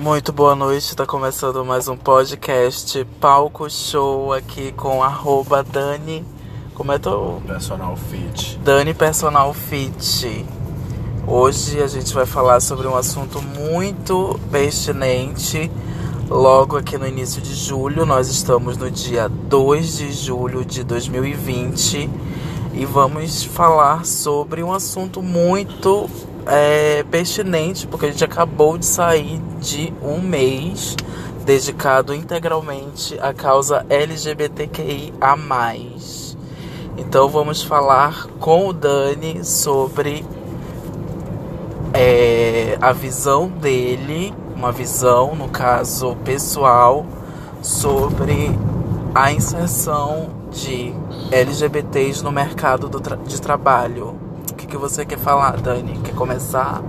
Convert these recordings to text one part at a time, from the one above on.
Muito boa noite, está começando mais um podcast Palco Show aqui com arroba Dani. Como é teu? Personal Fit. Dani Personal Fit. Hoje a gente vai falar sobre um assunto muito pertinente. Logo aqui no início de julho, nós estamos no dia 2 de julho de 2020 e vamos falar sobre um assunto muito é, pertinente, porque a gente acabou de sair de um mês dedicado integralmente à causa LGBTQI a mais. Então vamos falar com o Dani sobre é, a visão dele, uma visão, no caso pessoal, sobre a inserção de LGBTs no mercado tra de trabalho. Que, você quer falar, Dani? Quer começar?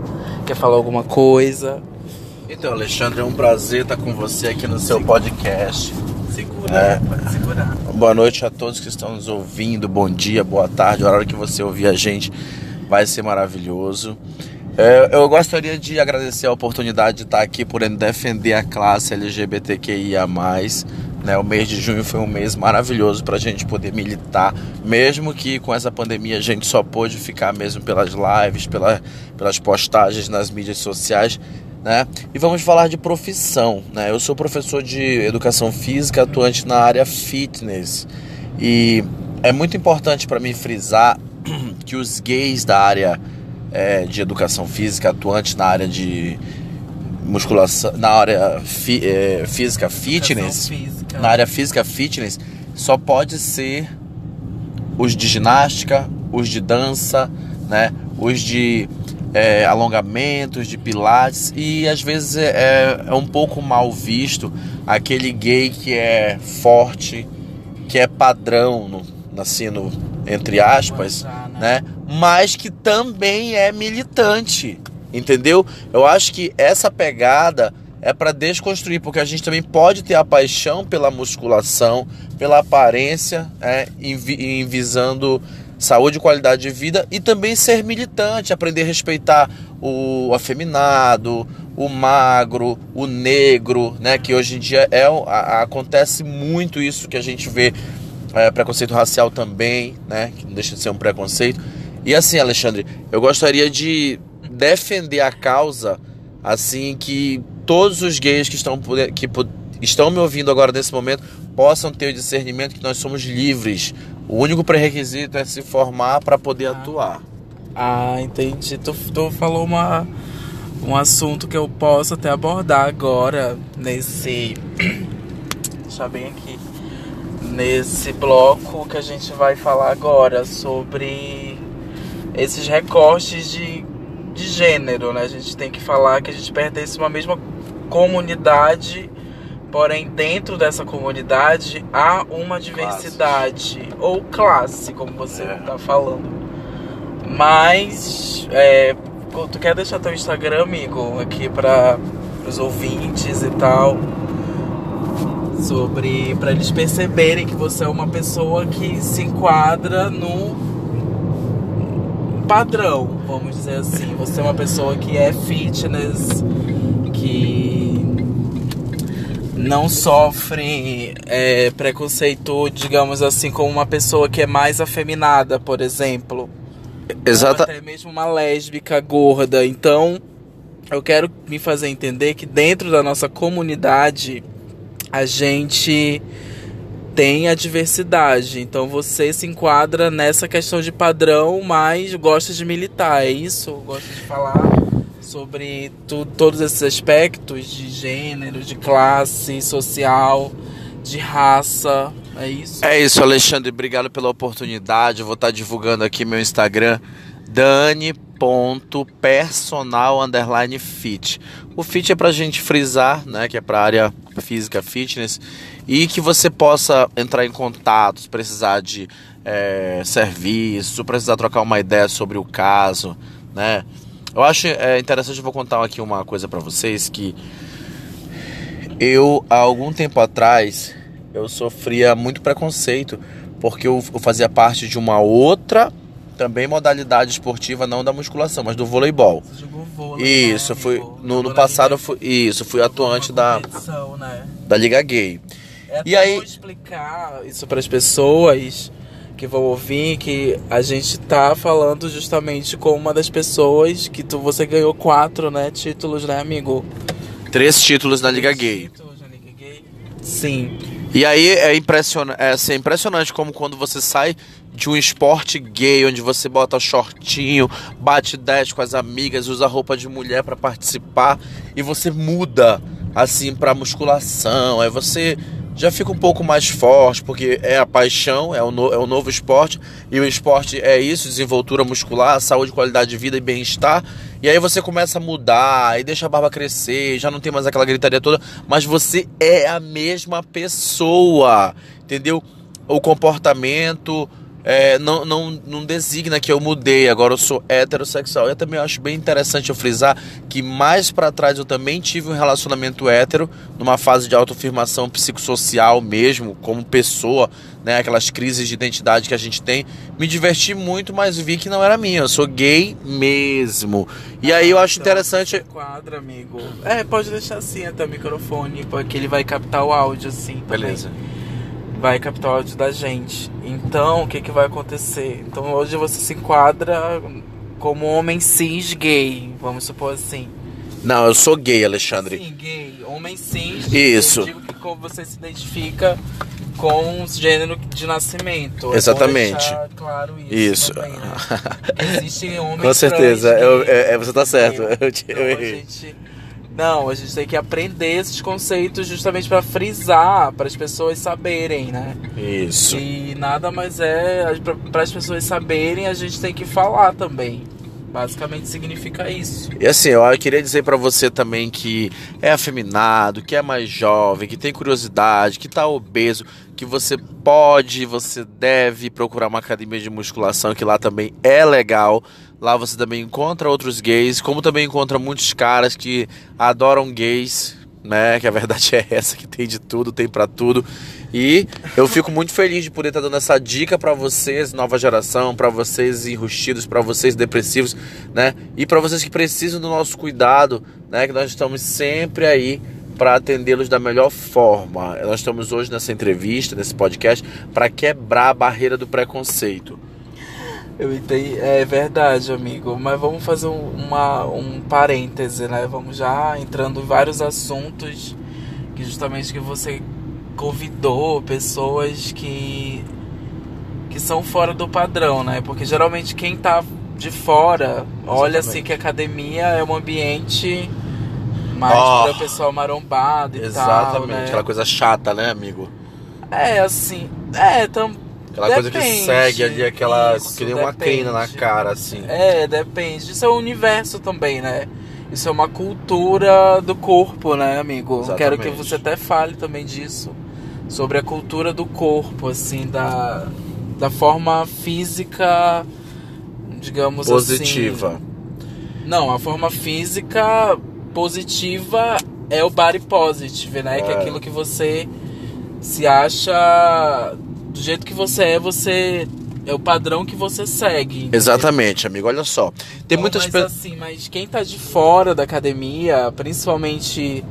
Quer falar alguma coisa? Então, Alexandre, é um prazer estar com você aqui no seu podcast. Segura, é. pode segurar. Boa noite a todos que estão nos ouvindo, bom dia, boa tarde, a hora que você ouvir a gente vai ser maravilhoso. É, eu gostaria de agradecer a oportunidade de estar aqui podendo defender a classe LGBTQIA+, né? O mês de junho foi um mês maravilhoso para a gente poder militar, mesmo que com essa pandemia a gente só pôde ficar mesmo pelas lives, pela, pelas postagens nas mídias sociais. Né? E vamos falar de profissão. Né? Eu sou professor de educação física, atuante na área fitness. E é muito importante para mim frisar que os gays da área é, de educação física, atuantes na área de musculação, na área fi, é, física fitness, física. na área física fitness, só pode ser os de ginástica, os de dança, né? Os de é, alongamentos, de pilates e às vezes é, é, é um pouco mal visto aquele gay que é forte, que é padrão, no, assim, no, entre aspas, né? Mas que também é militante, entendeu? Eu acho que essa pegada é para desconstruir, porque a gente também pode ter a paixão pela musculação, pela aparência, é, em, em visando saúde e qualidade de vida e também ser militante, aprender a respeitar o afeminado, o magro, o negro, né? Que hoje em dia é a, acontece muito isso que a gente vê é, preconceito racial também, né? Que não deixa de ser um preconceito. E assim, Alexandre, eu gostaria de defender a causa assim que todos os gays que estão que estão me ouvindo agora nesse momento possam ter o discernimento que nós somos livres. O único pré-requisito é se formar para poder ah. atuar. Ah, entendi. Tu, tu falou uma, um assunto que eu posso até abordar agora nesse. Deixa bem aqui. Nesse bloco que a gente vai falar agora sobre esses recortes de de gênero, né? A gente tem que falar que a gente pertence a uma mesma comunidade, porém dentro dessa comunidade há uma diversidade Classes. ou classe, como você está é. falando. Mas é, tu quer deixar teu Instagram, amigo, aqui para os ouvintes e tal, sobre para eles perceberem que você é uma pessoa que se enquadra no padrão, vamos dizer assim. Você é uma pessoa que é fitness, que não sofre é, preconceito, digamos assim, como uma pessoa que é mais afeminada, por exemplo. Exato. Até mesmo uma lésbica gorda. Então, eu quero me fazer entender que dentro da nossa comunidade a gente tem a diversidade. Então você se enquadra nessa questão de padrão, mas gosta de militar, é isso? Gosta de falar sobre tu, todos esses aspectos de gênero, de classe social, de raça. É isso? É isso, Alexandre. Obrigado pela oportunidade. Eu vou estar divulgando aqui meu Instagram, dani.personal underline fit. O fit é pra gente frisar, né? Que é pra área física fitness e que você possa entrar em contato, se precisar de é, serviço, precisar trocar uma ideia sobre o caso, né? Eu acho é, interessante, eu vou contar aqui uma coisa para vocês que eu há algum tempo atrás eu sofria muito preconceito porque eu, eu fazia parte de uma outra também modalidade esportiva, não da musculação, mas do voleibol. Você jogou vôlei, Isso, né, fui no, no passado fui isso, fui atuante da, competição, né? da Liga Gay. É E aí- explicar isso para as pessoas que vão ouvir que a gente tá falando justamente com uma das pessoas que tu, você ganhou quatro, né, títulos, né, amigo? Três títulos na Liga Gay. Títulos na Liga Gay. Sim. E aí é, impressiona é, assim, é impressionante como quando você sai de um esporte gay, onde você bota shortinho, bate 10 com as amigas, usa roupa de mulher pra participar, e você muda assim pra musculação, aí você já fica um pouco mais forte, porque é a paixão, é o, no- é o novo esporte, e o esporte é isso, desenvoltura muscular, saúde, qualidade de vida e bem-estar. E aí você começa a mudar, e deixa a barba crescer, já não tem mais aquela gritaria toda, mas você é a mesma pessoa, entendeu? O comportamento é, não, não, não designa que eu mudei, agora eu sou heterossexual. Eu também acho bem interessante eu frisar que mais pra trás eu também tive um relacionamento hétero, numa fase de autoafirmação psicossocial mesmo, como pessoa, né? Aquelas crises de identidade que a gente tem. Me diverti muito, mas vi que não era minha, eu sou gay mesmo. E aí eu acho Então, interessante. Quadro, amigo. É, pode deixar assim até o microfone, porque ele vai captar o áudio assim. também. Beleza. Vai captar o áudio da gente. Então, o que, que vai acontecer? Então, hoje você se enquadra como homem cis gay, vamos supor assim. Não, eu sou gay, Alexandre. Sim, gay, homem cis. Isso. Eu digo que como você se identifica com o gênero de nascimento. É Exatamente. deixar claro isso. Isso. também, né? Existem homens Com certeza, trans, eu, gays. é, é, você tá certo. Eu- Eu, te- eu Então, errei. Não, a gente tem que aprender esses conceitos justamente para frisar, para as pessoas saberem, né? Isso. E nada mais é, para as pessoas saberem, a gente tem que falar também. Basicamente significa isso. E assim, eu queria dizer pra você também que é afeminado, que é mais jovem, que tem curiosidade, que tá obeso, que você pode, você deve procurar uma academia de musculação, que lá também é legal. Lá você também encontra outros gays, como também encontra muitos caras que adoram gays, né? Que a verdade é essa, que tem de tudo, tem pra tudo. E eu fico muito feliz de poder estar dando essa dica pra vocês, nova geração, pra vocês enrustidos, pra vocês depressivos, né? E pra vocês que precisam do nosso cuidado, né? Que nós estamos sempre aí para atendê-los da melhor forma. Nós estamos hoje nessa entrevista, nesse podcast, para quebrar a barreira do preconceito. Eu entendi, é verdade, amigo. Mas vamos fazer um, uma, um parêntese, né? Vamos já entrando em vários assuntos que justamente que você convidou pessoas que que são fora do padrão, né? Porque geralmente quem tá de fora olha assim que a academia é um ambiente mais Oh. para o pessoal marombado e Exatamente, tal, né? aquela coisa chata, né, amigo? É assim, é, tam, Aquela coisa que Depende. segue ali, aquela. Isso, que nem uma depende. crina na cara, assim. É, depende. Isso é o universo também, né? Isso é uma cultura do corpo, né, amigo? Exatamente. Quero que você até fale também disso. Sobre a cultura do corpo, assim, da, da forma física, digamos Positiva. assim. Não, a forma física positiva é o body positive, né? Que é É. aquilo que você se acha do jeito que você é, você é o padrão que você segue. entendeu? Exatamente, amigo. Olha só. Tem muitas mas pessoas. assim, mas quem tá de fora da academia, principalmente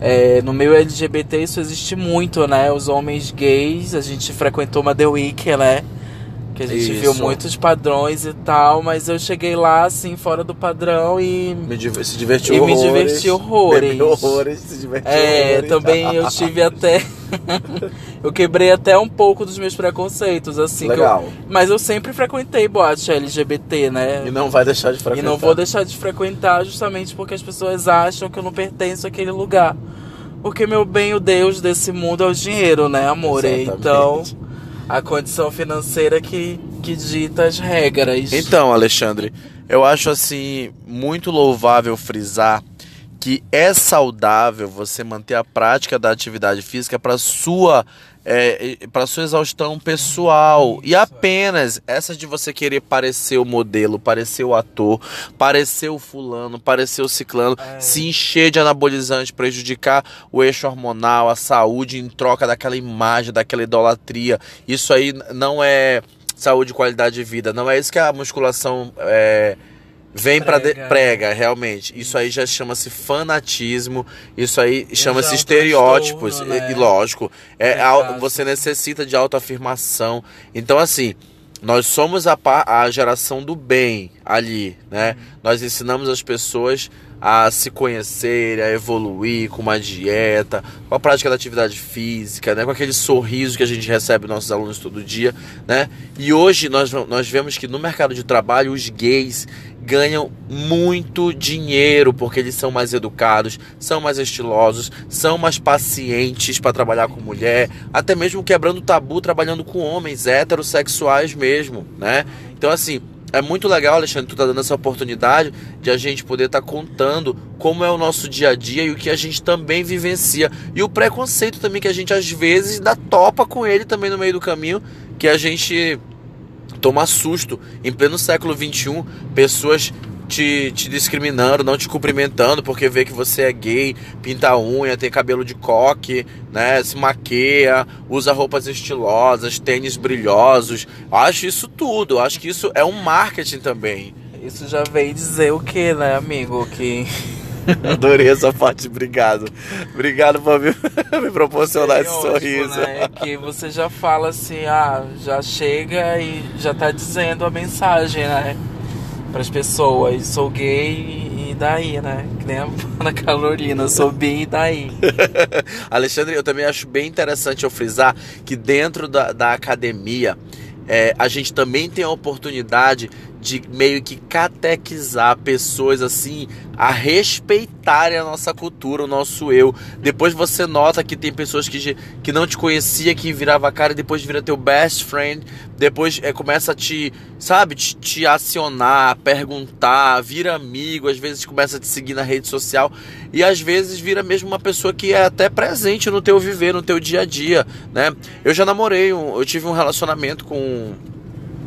é, no meio LGBT, isso existe muito, né? Os homens gays, a gente frequentou uma The Week, né? Que a gente viu Isso. muitos padrões e tal, mas eu cheguei lá, assim, fora do padrão e. Me se divertiu E me horrores. diverti horrores. Bebeu horrores, se divertiu É, horrores. também eu tive até. Eu quebrei até um pouco dos meus preconceitos, assim. que eu- Legal. mas eu sempre frequentei boate LGBT, né? E não vai deixar de E frequentar. não vou deixar de frequentar justamente porque as pessoas acham que eu não pertenço àquele lugar. Porque meu bem, o Deus desse mundo é o dinheiro, né, amor? Exatamente. Então, a condição financeira que, que dita as regras. Então, Alexandre, eu acho assim muito louvável frisar que é saudável você manter a prática da atividade física para sua é, para sua exaustão pessoal e apenas essa de você querer parecer o modelo, parecer o ator, parecer o fulano, parecer o ciclano, É. se encher de anabolizante, prejudicar o eixo hormonal, a saúde em troca daquela imagem, daquela idolatria. Isso aí não é saúde e qualidade de vida. Não é isso que a musculação é, vem para Prega. prega, realmente. Isso aí já chama-se fanatismo, isso aí chama-se é um estereótipos, né? e, lógico, é, au- você necessita de autoafirmação. Então assim, nós somos a, a geração do bem ali, né? Nós ensinamos as pessoas a se conhecerem, a evoluir com uma dieta, com a prática da atividade física, né? com aquele sorriso que a gente recebe nossos alunos todo dia. Né? E hoje nós, nós vemos que no mercado de trabalho os gays ganham muito dinheiro porque eles são mais educados, são mais estilosos, são mais pacientes para trabalhar com mulher, até mesmo quebrando tabu trabalhando com homens heterossexuais mesmo, né? Então assim, é muito legal, Alexandre, tu tá dando essa oportunidade de a gente poder estar contando como é o nosso dia a dia e o que a gente também vivencia. E o preconceito também que a gente às vezes dá topa com ele também no meio do caminho, que a gente toma susto. Em pleno século XXI, pessoas te, te discriminando, não te cumprimentando porque vê que você é gay, pinta unha, tem cabelo de coque, né? Se maqueia, usa roupas estilosas, tênis brilhosos. Acho isso tudo. Acho que isso é um marketing também. Isso já veio dizer o que, né, amigo? Que Adorei essa parte, obrigado. Obrigado por me, me proporcionar esse Estereótipo, sorriso. Né? Que você já fala assim, ah, já chega e já tá dizendo a mensagem, né? Para as pessoas, sou gay e daí, né? Que nem a Ana Carolina, sou bi e daí. Alexandre, eu também acho bem interessante eu frisar que dentro da, da academia é, a gente também tem a oportunidade de meio que catequizar pessoas assim a respeitarem a nossa cultura, o nosso eu. Depois você nota que tem pessoas que, que não te conhecia, que virava cara e depois vira teu best friend. Depois é, começa a te, sabe, te, te acionar, perguntar, vira amigo, às vezes começa a te seguir na rede social e às vezes vira mesmo uma pessoa que é até presente no teu viver, no teu dia a dia, né? Eu já namorei, eu tive um relacionamento com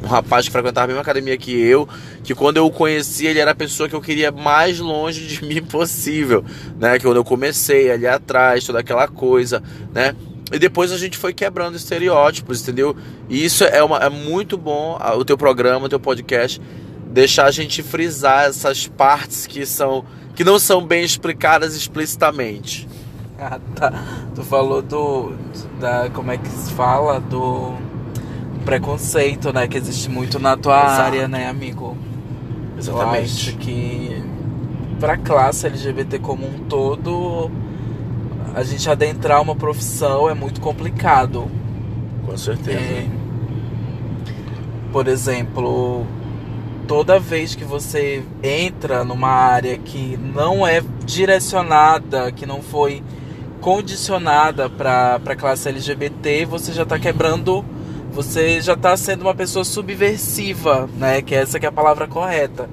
um rapaz que frequentava a mesma academia que eu, que quando eu o conheci, ele era a pessoa que eu queria mais longe de mim possível, né? Que quando eu comecei ali atrás, toda aquela coisa, né? E depois a gente foi quebrando estereótipos, entendeu? E isso é, uma, é muito bom, o teu programa, o teu podcast, deixar a gente frisar essas partes que são que não são bem explicadas explicitamente. Ah, tá. Tu falou do. da. como é que se fala? Do preconceito, né? Que existe muito na tua Exato. área, né, amigo? Eu Exatamente. acho que pra classe LGBT como um todo, a gente adentrar uma profissão é muito complicado. Com certeza. É, por exemplo, toda vez que você entra numa área que não é direcionada, que não foi condicionada para a classe LGBT, você já está quebrando, você já está sendo uma pessoa subversiva, né? Que essa que é a palavra correta.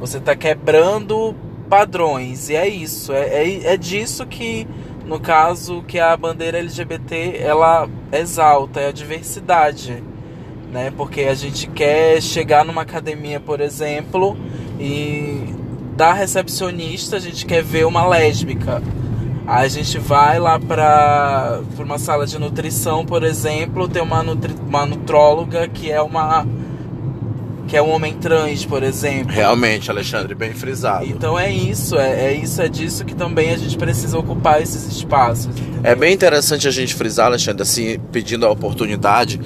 Você está quebrando padrões e é isso, é, é, é disso que no caso que a bandeira LGBT ela exalta é a diversidade, né? Porque a gente quer chegar numa academia, por exemplo, e da recepcionista a gente quer ver uma lésbica. A gente vai lá para uma sala de nutrição, por exemplo, tem uma, nutri, uma nutróloga que é uma que é um homem trans, por exemplo. Realmente, Alexandre, bem frisado. Então é isso, é, é isso, é disso que também a gente precisa ocupar esses espaços. entendeu? É bem interessante a gente frisar, Alexandre, assim, pedindo a oportunidade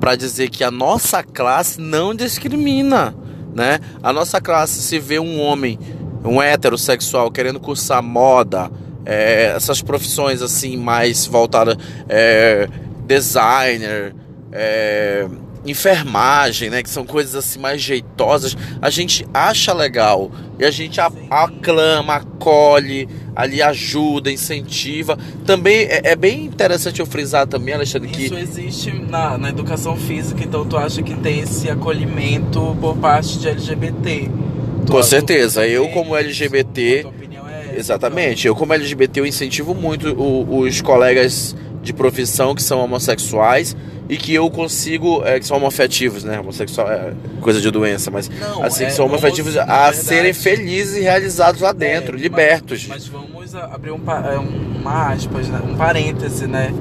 para dizer que a nossa classe não discrimina, né? A nossa classe se vê um homem, um heterossexual querendo cursar moda, é, essas profissões assim mais voltadas, é, designer, é, enfermagem, né? Que são coisas assim mais jeitosas. A gente acha legal e a gente aclama, acolhe, ali ajuda, incentiva. Também é, é bem interessante eu frisar também, Alexandre, que Isso existe na, na educação física, então tu acha que tem esse acolhimento por parte de LGBT? Tu- com certeza, eu como? LGBT, exatamente, eu como LGBT eu incentivo muito o- os colegas de profissão que são homossexuais e que eu consigo, é, que são homoafetivos, né? Homossexual é coisa de doença, mas Não, assim, é que são homoafetivos homo- na a serem felizes e realizados lá então. dentro, É, libertos. Mas, mas vamos abrir um, é, um- uma aspas, né? um parêntese, né?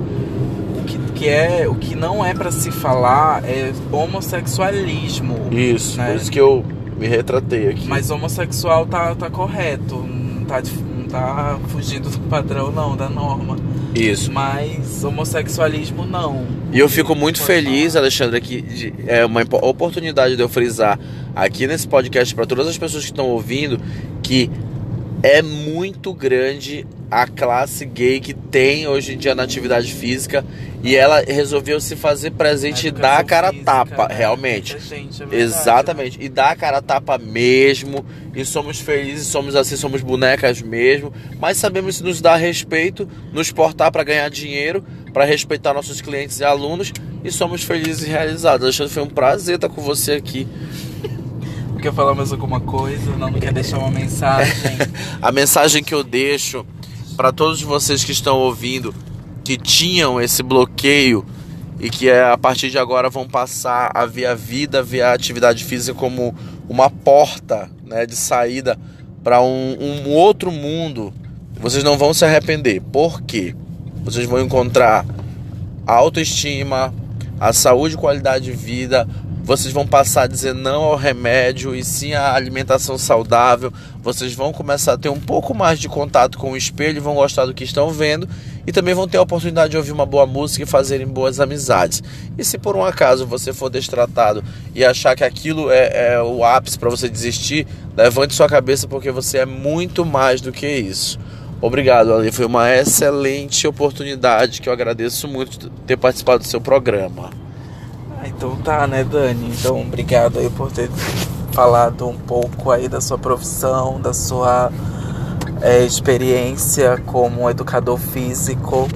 Que, que é, o que não é para se falar é homossexualismo. Isso, né? por isso que eu me retratei aqui. Mas homossexual tá, tá correto, não tá, tá fugindo do padrão não, da norma. Isso. Mas homossexualismo não. E eu fico muito feliz, falar. Alexandre, que de- é uma oportunidade de eu frisar aqui nesse podcast para todas as pessoas que estão ouvindo que é muito grande a classe gay que tem hoje em dia na atividade física e ela resolveu se fazer presente e dar a cara física, tapa, né? realmente. Gente, é verdade. Exatamente. E dá a cara tapa mesmo. E somos felizes, somos assim, somos bonecas mesmo. Mas sabemos nos dar respeito, nos portar para ganhar dinheiro, para respeitar nossos clientes e alunos. E somos felizes e realizados. Alexandre, foi um prazer estar com você aqui. Quer falar mais alguma coisa? Não, não quer deixar uma mensagem? A mensagem que eu deixo para todos vocês que estão ouvindo, que tinham esse bloqueio e que é, a partir de agora vão passar a ver a vida, ver a atividade física como uma porta né, de saída para um, um outro mundo, vocês não vão se arrepender. Por quê? Vocês vão encontrar a autoestima, a saúde e qualidade de vida. Vocês vão passar a dizer não ao remédio e sim à alimentação saudável. Vocês vão começar a ter um pouco mais de contato com o espelho, vão gostar do que estão vendo e também vão ter a oportunidade de ouvir uma boa música e fazerem boas amizades. E se por um acaso você for destratado e achar que aquilo é, é o ápice para você desistir, levante sua cabeça porque você é muito mais do que isso. Obrigado, Ali. Foi uma excelente oportunidade que eu agradeço muito ter participado do seu programa. Então tá, né, Dani? Então, obrigado aí por ter falado um pouco aí da sua profissão, da sua é, experiência como educador físico.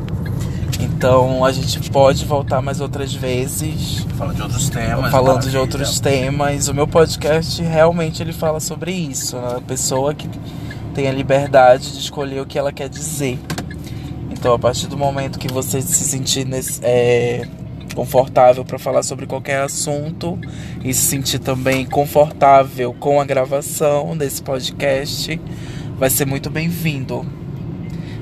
Então, a gente pode voltar mais outras vezes Falando de outros temas. falando de maravilha. outros temas. O meu podcast realmente ele fala sobre isso, né? A pessoa que tem a liberdade de escolher o que ela quer dizer. Então, a partir do momento que você se sentir nesse, é, confortável para falar sobre qualquer assunto e se sentir também confortável com a gravação desse podcast, vai ser muito bem-vindo.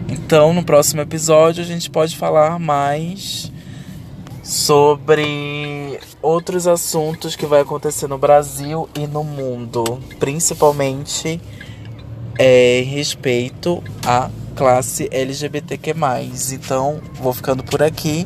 Então, no próximo episódio, a gente pode falar mais sobre outros assuntos que vai acontecer no Brasil e no mundo, principalmente é, em respeito à classe LGBTQ+. Então, vou ficando por aqui